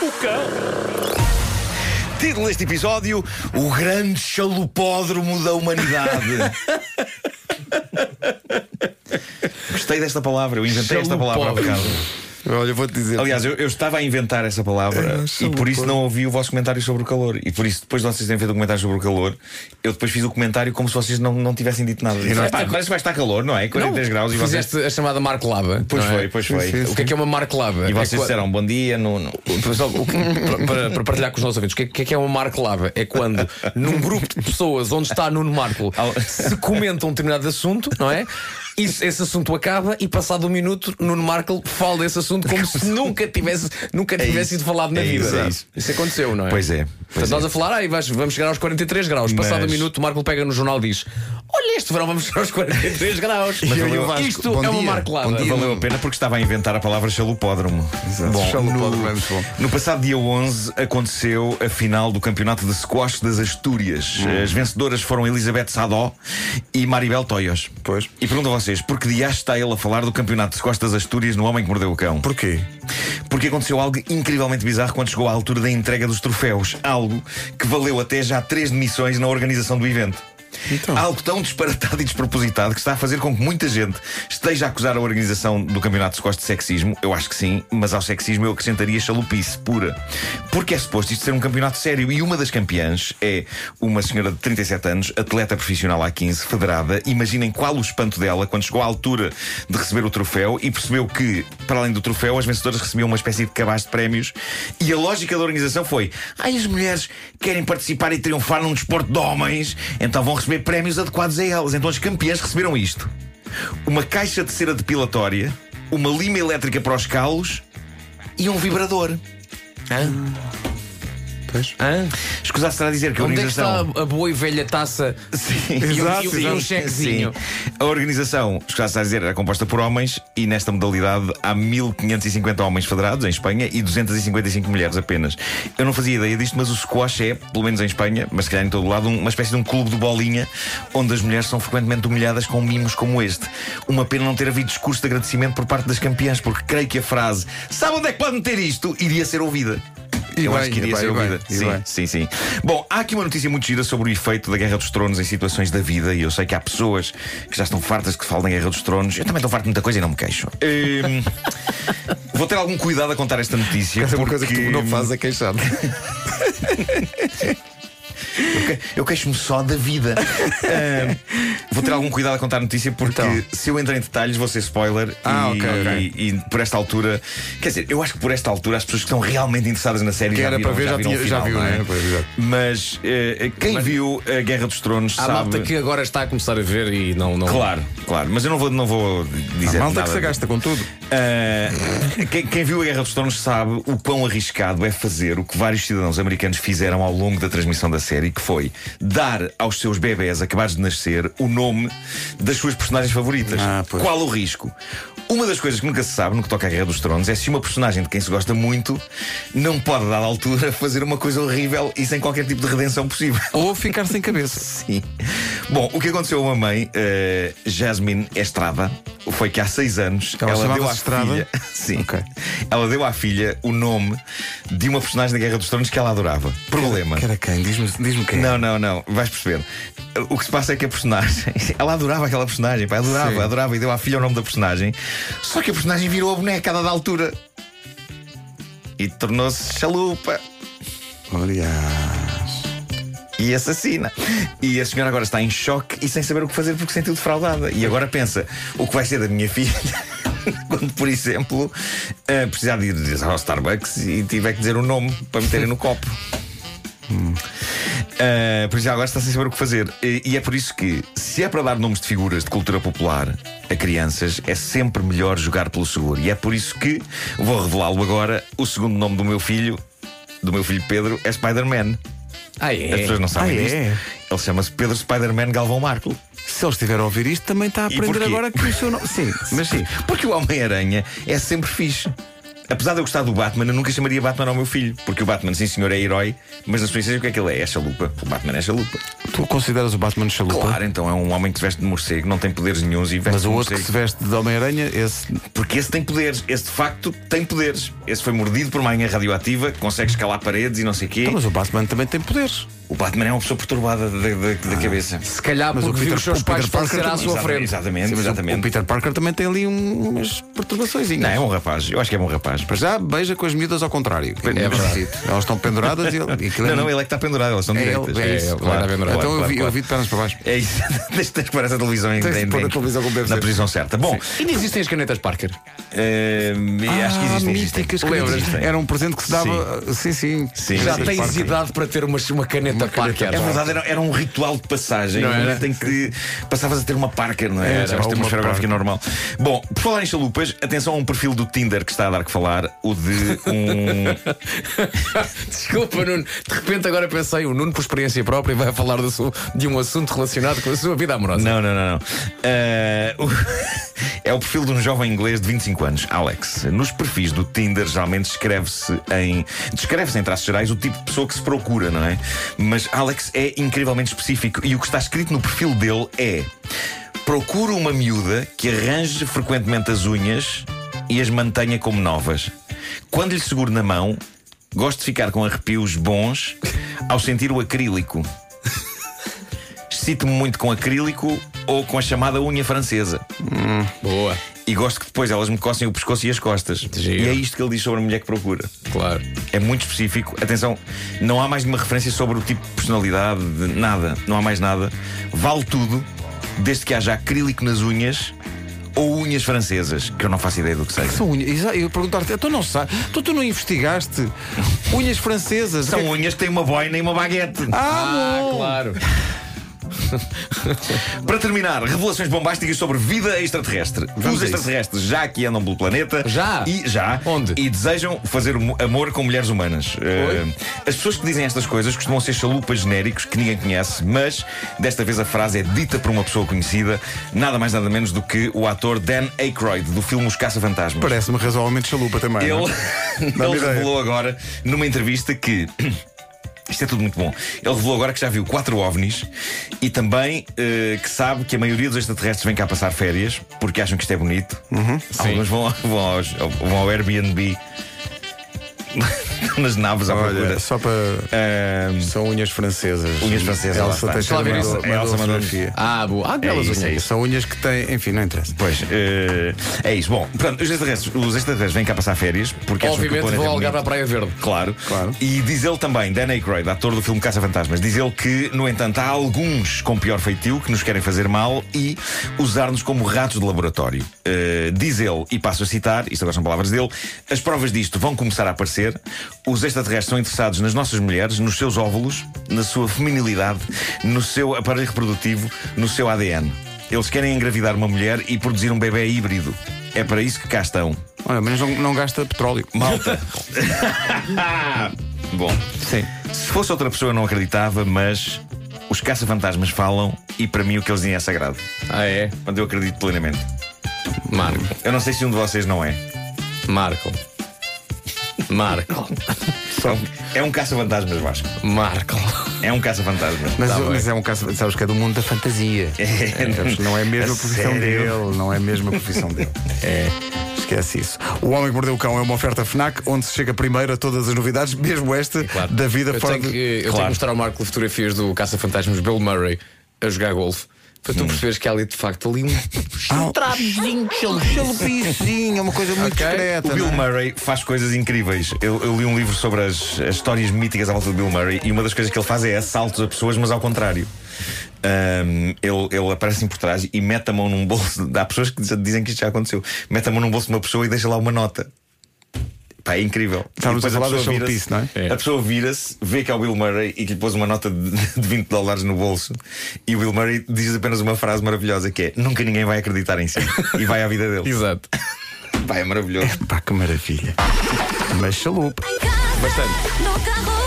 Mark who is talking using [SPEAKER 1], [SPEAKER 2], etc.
[SPEAKER 1] O cão.
[SPEAKER 2] Título deste episódio: O Grande Chalupódromo da Humanidade. Gostei desta palavra, eu inventei esta palavra há bocado.
[SPEAKER 3] Olha, vou-te dizer.
[SPEAKER 2] Aliás, eu, eu estava a inventar essa palavra
[SPEAKER 3] É,
[SPEAKER 2] e por isso não ouvi o vosso comentário sobre o calor. E por isso, depois de vocês terem feito o comentário sobre o calor, eu depois fiz o comentário como se vocês não, não tivessem dito nada. E
[SPEAKER 3] nós-
[SPEAKER 2] parece que vai estar calor, não é? 43 graus e vocês.
[SPEAKER 4] Fizeste a chamada Marco Lava.
[SPEAKER 2] Pois
[SPEAKER 4] não é?
[SPEAKER 2] foi, pois foi.
[SPEAKER 3] sim,
[SPEAKER 4] O que é que é uma Marco Lava?
[SPEAKER 2] E vocês
[SPEAKER 4] é
[SPEAKER 2] disseram bom dia no. no-
[SPEAKER 4] Pessoal, para, para- para partilhar com os nossos ouvintes, o que é, o que é que é uma Marco Lava? É quando, num grupo de pessoas onde está Nuno Marco, se comenta um determinado assunto, não é? Isso, esse assunto acaba e, passado um minuto, Nuno Marco fala desse assunto como se nunca tivesse, nunca
[SPEAKER 2] É
[SPEAKER 4] tivesse
[SPEAKER 2] isso.
[SPEAKER 4] sido falado na
[SPEAKER 2] É
[SPEAKER 4] vida.
[SPEAKER 2] isso, é isso.
[SPEAKER 4] Isso aconteceu, não é?
[SPEAKER 2] Pois é. Pois
[SPEAKER 4] Portanto, nós
[SPEAKER 2] é.
[SPEAKER 4] a falar, vais- vamos chegar aos 43 graus. Passado
[SPEAKER 2] Mas-
[SPEAKER 4] um minuto, o Marco pega no jornal e diz: Olha, este verão vamos aos 43 graus.
[SPEAKER 3] Mas eu o Vasco,
[SPEAKER 4] Isto
[SPEAKER 3] bom
[SPEAKER 4] é uma
[SPEAKER 3] dia.
[SPEAKER 4] Marco Lava.
[SPEAKER 3] Bom dia.
[SPEAKER 2] Valeu a pena porque estava a inventar a palavra chalupódromo.
[SPEAKER 3] Exato. Chalupódromo é muito bom.
[SPEAKER 2] No passado dia 11 aconteceu a final do campeonato de squash das Astúrias.
[SPEAKER 3] Hum.
[SPEAKER 2] As vencedoras foram Elizabeth Sadó e Maribel Toios.
[SPEAKER 3] Pois.
[SPEAKER 2] E pergunto a vocês, por que dias está ele a falar do campeonato de squash das Astúrias no Homem que Mordeu o Cão?
[SPEAKER 3] Porquê?
[SPEAKER 2] Porque aconteceu algo incrivelmente bizarro quando chegou à altura da entrega dos troféus. Algo que valeu até já três demissões na organização do evento.
[SPEAKER 3] Então.
[SPEAKER 2] Algo tão disparatado e despropositado que está a fazer com que muita gente esteja a acusar a organização do campeonato de squash de sexismo. Eu acho que sim, mas ao sexismo eu acrescentaria chalupice pura. Porque é suposto isto ser um campeonato sério e uma das campeãs é uma senhora de 37 anos, atleta profissional há 15, federada. Imaginem qual o espanto dela quando chegou à altura de receber o troféu e percebeu que, para além do troféu, as vencedoras recebiam uma espécie de cabaz de prémios. E a lógica da organização foi: ai, as mulheres querem participar e triunfar num desporto de homens, então vão receber prémios adequados a elas. Então as campeãs receberam isto: uma caixa de cera depilatória, uma lima elétrica para os calos e um vibrador.
[SPEAKER 3] Pois.
[SPEAKER 4] Hã?
[SPEAKER 2] Escusar será dizer que a
[SPEAKER 4] Onde é que está
[SPEAKER 2] organização.
[SPEAKER 4] a boa e velha taça
[SPEAKER 2] Sim,
[SPEAKER 4] e, um-
[SPEAKER 3] Exato,
[SPEAKER 4] e um- e um
[SPEAKER 3] exato.
[SPEAKER 4] chequezinho?
[SPEAKER 2] Sim. A organização, escusar a dizer, era composta por homens e nesta modalidade há 1550 homens federados em Espanha e 255 mulheres apenas. Eu não fazia ideia disto, mas o squash é, pelo menos em Espanha, mas se calhar em todo o lado, um- uma espécie de um clube de bolinha onde as mulheres são frequentemente humilhadas com mimos como este. Uma pena não ter havido discurso de agradecimento por parte das campeãs, porque creio que a frase sabe onde é que pode meter isto iria ser ouvida.
[SPEAKER 3] E
[SPEAKER 2] Eu
[SPEAKER 3] bem,
[SPEAKER 2] acho que iria ser
[SPEAKER 3] bem, e
[SPEAKER 2] ouvida. Sim,
[SPEAKER 3] bem.
[SPEAKER 2] sim, sim. Bom, há aqui uma notícia muito gira sobre o efeito da Guerra dos Tronos em situações da vida, e eu sei que há pessoas que já estão fartas que falam da Guerra dos Tronos. Eu também estou farto de muita coisa e não me queixo. Hum, vou ter algum cuidado a contar esta notícia.
[SPEAKER 3] Essa é uma
[SPEAKER 2] porque...
[SPEAKER 3] coisa que tu não fazes é queixar.
[SPEAKER 2] Eu, que- eu queixo-me só da vida. Ahm, vou ter algum cuidado a contar a notícia porque
[SPEAKER 3] Então.
[SPEAKER 2] se eu entrar em detalhes vou ser spoiler
[SPEAKER 3] Ah,
[SPEAKER 2] e,
[SPEAKER 3] ok, ok.
[SPEAKER 2] e- e por esta altura. Quer dizer, eu acho que por esta altura as pessoas que estão realmente interessadas na série
[SPEAKER 3] Que
[SPEAKER 2] já
[SPEAKER 3] era
[SPEAKER 2] viram,
[SPEAKER 3] para ver, já
[SPEAKER 2] viram
[SPEAKER 3] já
[SPEAKER 2] final,
[SPEAKER 3] viu,
[SPEAKER 2] não é?
[SPEAKER 3] né? Exato.
[SPEAKER 2] Mas eh, quem viu a Guerra dos Tronos
[SPEAKER 4] Há
[SPEAKER 2] sabe.
[SPEAKER 4] malta que agora está a começar a ver e não. não...
[SPEAKER 2] Claro, claro, mas eu não vou, não vou dizer
[SPEAKER 3] A malta
[SPEAKER 2] nada.
[SPEAKER 3] que se gasta com tudo.
[SPEAKER 2] Ah, quem, quem viu a Guerra dos Tronos sabe o quão arriscado é fazer o que vários cidadãos americanos fizeram ao longo da transmissão da série, que foi dar aos seus bebés acabados de nascer o nome das suas personagens favoritas.
[SPEAKER 3] Ah.
[SPEAKER 2] Qual o risco? Uma das coisas que nunca se sabe no que toca à Guerra dos Tronos é se uma personagem de quem se gosta muito não pode, a dada altura, fazer uma coisa horrível e sem qualquer tipo de redenção possível.
[SPEAKER 3] Ou ficar sem cabeça.
[SPEAKER 2] Sim. Bom, o que aconteceu a uma mãe, eh, Jasmine Estrada, foi que há seis anos
[SPEAKER 3] Ela
[SPEAKER 2] ela, deu à
[SPEAKER 3] Estrada?
[SPEAKER 2] filha, sim,
[SPEAKER 3] Ok.
[SPEAKER 2] ela deu à filha o nome de uma personagem da Guerra dos Tronos que ela adorava. Problema.
[SPEAKER 3] Que era quem? Diz-me diz quem.
[SPEAKER 2] Não, não, não, vais perceber. O que se passa é que a personagem, ela adorava aquela personagem, pá, adorava,
[SPEAKER 3] Sim.
[SPEAKER 2] adorava e deu à filha o nome da personagem. Só que a personagem virou a boneca a dada altura e tornou-se chalupa
[SPEAKER 3] Aliás.
[SPEAKER 2] E assassina. E a senhora agora está em choque e sem saber o que fazer porque se sentiu defraudada. E agora pensa: o que vai ser da minha filha? Quando, por exemplo, eh, precisar de ir ao Starbucks e tiver que dizer o nome para meterem no copo. Uh, por isso agora está sem saber o que fazer. E, e é por isso que, se é para dar nomes de figuras de cultura popular a crianças, é sempre melhor jogar pelo seguro. E é por isso que vou revelá-lo agora. O segundo nome do meu filho, do meu filho Pedro, é Spider-Man.
[SPEAKER 4] Ah,
[SPEAKER 2] As
[SPEAKER 4] é?
[SPEAKER 2] pessoas não sabem
[SPEAKER 3] Ah, é?
[SPEAKER 2] Ele chama-se Pedro Spider-Man Galvão Marco.
[SPEAKER 3] Se ele estiver a ouvir isto, também está a aprender agora que o seu nome. Sim, mas sim.
[SPEAKER 2] Porque o Homem-Aranha é sempre fixe. Apesar de eu gostar do Batman, eu nunca chamaria Batman ao meu filho. Porque o Batman, sim senhor, é herói, mas na sua essência o que é que ele é? É chalupa. O Batman é chalupa.
[SPEAKER 3] Tu consideras o Batman chalupa?
[SPEAKER 2] Claro, então é um homem que se veste de morcego, não tem poderes nenhums e veste
[SPEAKER 3] Mas o outro que se veste de Homem-Aranha, esse.
[SPEAKER 2] Porque esse tem poderes, esse de facto tem poderes. Esse foi mordido por uma anha radioativa, consegue escalar paredes e não sei o quê.
[SPEAKER 3] Então, mas o Batman também tem poderes.
[SPEAKER 2] O Batman é uma pessoa perturbada da, da- da cabeça.
[SPEAKER 4] Se calhar
[SPEAKER 3] Mas o
[SPEAKER 4] porque viu
[SPEAKER 3] Peter-
[SPEAKER 4] os seus
[SPEAKER 3] o Peter
[SPEAKER 4] pais
[SPEAKER 3] Parker
[SPEAKER 4] à sua
[SPEAKER 2] Exatamente,
[SPEAKER 4] frente.
[SPEAKER 2] Exatamente,
[SPEAKER 3] Sim, o-
[SPEAKER 2] exatamente.
[SPEAKER 3] O Peter Parker também tem ali um- umas perturbações.
[SPEAKER 2] Não, é um rapaz. Eu acho que é bom rapaz.
[SPEAKER 3] Para já, beija com as miúdas ao contrário.
[SPEAKER 2] É verdade.
[SPEAKER 3] Elas estão penduradas e ele. e aquilo é-
[SPEAKER 2] Não, não, ele é que está pendurado, elas são
[SPEAKER 3] É
[SPEAKER 2] direitas.
[SPEAKER 3] ele, é isso.
[SPEAKER 4] ele está pendurado.
[SPEAKER 3] Então eu, vi,
[SPEAKER 2] claro.
[SPEAKER 3] eu vi de pernas para baixo.
[SPEAKER 2] É isso. Tens que pôr essa televisão em, em-
[SPEAKER 3] pôr a televisão como deve
[SPEAKER 2] na posição certa. Bom,
[SPEAKER 4] Ainda existem as canetas Parker.
[SPEAKER 2] eh, acho que existem. existem.
[SPEAKER 3] míticas
[SPEAKER 4] Lembras?
[SPEAKER 3] Existem. Era um presente que se dava. Sim, sim.
[SPEAKER 4] Já tens idade para ter uma, uma Parker.
[SPEAKER 2] É verdade, era, era um ritual de passagem.
[SPEAKER 4] Não
[SPEAKER 2] um
[SPEAKER 4] era?
[SPEAKER 2] momento em que passavas a ter uma Parker, não é?
[SPEAKER 3] Era,
[SPEAKER 2] Já ter uma
[SPEAKER 3] uma
[SPEAKER 2] esferográfica normal. Bom, por falar em chalupas, atenção a um perfil do Tinder que está a dar que falar, o de um.
[SPEAKER 4] Desculpa, Nuno. De repente agora pensei, o Nuno, por experiência própria, vai falar de um assunto relacionado com a sua vida amorosa.
[SPEAKER 2] Não, não, não, não. Eh, o- é o perfil de um jovem inglês de 25 anos, Alex. Nos perfis do Tinder, geralmente descreve-se em. Descreve-se em traços gerais o tipo de pessoa que se procura, não é? Mas Alex é incrivelmente específico e o que está escrito no perfil dele é: procuro uma miúda que arranje frequentemente as unhas e as mantenha como novas. Quando lhe seguro na mão, gosto de ficar com arrepios bons ao sentir o acrílico. Excito-me muito com acrílico ou com a chamada unha francesa.
[SPEAKER 4] Boa,
[SPEAKER 2] E gosto que depois elas me coçem o pescoço e as costas.
[SPEAKER 4] Giro.
[SPEAKER 2] E é isto que ele diz sobre a mulher que procura.
[SPEAKER 4] claro.
[SPEAKER 2] É muito específico. Atenção, não há mais nenhuma referência sobre o tipo de personalidade, de nada. Não há mais nada. Vale tudo, desde que haja acrílico nas unhas ou unhas francesas, que eu não faço ideia do que seja.
[SPEAKER 3] São unhas. Eu perguntar-te, tu não sabes, tu, tu não investigaste unhas francesas?
[SPEAKER 2] São
[SPEAKER 3] que é que-
[SPEAKER 2] unhas que têm uma boina e uma baguete.
[SPEAKER 3] Ah,
[SPEAKER 4] Ah, claro.
[SPEAKER 2] Para terminar, revelações bombásticas sobre vida extraterrestre.
[SPEAKER 3] Vamos
[SPEAKER 2] Os extraterrestres já aqui andam pelo planeta.
[SPEAKER 4] Já?
[SPEAKER 2] E já.
[SPEAKER 4] Onde?
[SPEAKER 2] E desejam fazer mo- amor com mulheres humanas. Uh, as pessoas que dizem estas coisas costumam ser chalupas genéricos que ninguém conhece, mas desta vez a frase é dita por uma pessoa conhecida, nada mais nada menos do que o ator Dan Aykroyd, do filme Os Caça-Fantasmas.
[SPEAKER 3] Parece-me razoavelmente chalupa também. não é?
[SPEAKER 2] Ele, ele revelou agora, numa entrevista, que. Isto é tudo muito bom. Ele revelou agora que já viu quatro ovnis e também eh, que sabe que a maioria dos extraterrestres vem cá passar férias porque acham que isto é bonito. Alguns vão, vão, aos- vão ao Airbnb nas naves à procura.
[SPEAKER 3] Olha, só para. São unhas francesas.
[SPEAKER 2] Unhas francesas,
[SPEAKER 3] Elsa
[SPEAKER 2] está.
[SPEAKER 4] Lá ver
[SPEAKER 3] mandou,
[SPEAKER 4] isso.
[SPEAKER 3] Mandou
[SPEAKER 2] Elsa mandou-.
[SPEAKER 4] Ah, boa. Ah, belas
[SPEAKER 2] É isso,
[SPEAKER 4] unhas.
[SPEAKER 2] é isso.
[SPEAKER 3] São unhas que têm. Enfim, não interessa.
[SPEAKER 2] Pois, eh, é isso. Bom, portanto, os extraterrestres, os extraterrestres vêm cá passar férias porque acham que o
[SPEAKER 4] Obviamente vou
[SPEAKER 2] é
[SPEAKER 4] ao lugar
[SPEAKER 2] bonito.
[SPEAKER 4] da Praia Verde.
[SPEAKER 2] Claro.
[SPEAKER 3] Claro.
[SPEAKER 2] E diz ele também, Dan Aykroyd, ator do filme Caça-Fantasmas, diz ele que, no entanto, há alguns com pior feitio que nos querem fazer mal e usar-nos como ratos de laboratório. Uh, diz ele, e passo a citar, isto agora são palavras dele, as provas disto vão começar a aparecer. Os extraterrestres são interessados nas nossas mulheres, nos seus óvulos, na sua feminilidade, no seu aparelho reprodutivo, no seu ADN. Eles querem engravidar uma mulher e produzir um bebê híbrido. É para isso que cá estão.
[SPEAKER 3] Olha, mas não, não gasta petróleo.
[SPEAKER 2] Malta. Bom,
[SPEAKER 3] Sim.
[SPEAKER 2] se fosse outra pessoa eu não acreditava, mas os caça-fantasmas falam e para mim o que eles dizem é sagrado.
[SPEAKER 4] Ah, é?
[SPEAKER 2] Quando eu acredito plenamente.
[SPEAKER 4] Marco.
[SPEAKER 2] Eu não sei se um de vocês não é.
[SPEAKER 4] Marco. Marco.
[SPEAKER 2] É um caça-fantasmas, Vasco.
[SPEAKER 4] Marco.
[SPEAKER 2] É um caça-fantasmas.
[SPEAKER 3] Mas,
[SPEAKER 4] Tá
[SPEAKER 3] mas é um caso, sabes que é do mundo da fantasia.
[SPEAKER 2] É.
[SPEAKER 3] Não é mesmo a
[SPEAKER 2] A
[SPEAKER 3] profissão
[SPEAKER 2] sério?
[SPEAKER 3] dele, não é mesmo a profissão dele. É. Esquece isso. O Homem que Mordeu o Cão é uma oferta FNAC onde se chega primeiro a todas as novidades, mesmo esta
[SPEAKER 4] Claro.
[SPEAKER 3] da vida
[SPEAKER 4] eu
[SPEAKER 3] fora
[SPEAKER 4] tenho
[SPEAKER 3] de.
[SPEAKER 4] que, Eu tenho que mostrar ao Marco fotografias do Caça-Fantasmas Bill Murray a jogar golfe. Para tu perceberes que há ali de facto ali um
[SPEAKER 3] Ah,
[SPEAKER 4] travezinho
[SPEAKER 3] Chalupicinho, é uma coisa muito discreta.
[SPEAKER 2] O Bill
[SPEAKER 3] é?
[SPEAKER 2] Murray faz coisas incríveis. Eu, eu li um livro sobre as, as histórias míticas à volta do Bill Murray e uma das coisas que ele faz é assaltos a pessoas, mas ao contrário. Ahm, ele, ele aparece por trás e mete a mão num bolso. Há pessoas que dizem que isto já aconteceu. Mete a mão num bolso de uma pessoa e deixa lá uma nota. Pá, é incrível.
[SPEAKER 3] Estávamos a falar chalupice,
[SPEAKER 2] vira-se-
[SPEAKER 3] não é?
[SPEAKER 4] É.
[SPEAKER 2] A pessoa vira-se, vê que é o Bill Murray e que lhe pôs uma nota de, de 20 dólares no bolso. E o Bill Murray diz apenas uma frase maravilhosa que é: Nunca ninguém vai acreditar em si. E vai à vida dele.
[SPEAKER 4] Exato.
[SPEAKER 2] Pá, é maravilhoso.
[SPEAKER 3] Pá, que maravilha. Mas chalupa.
[SPEAKER 4] Bastante.
[SPEAKER 1] No carro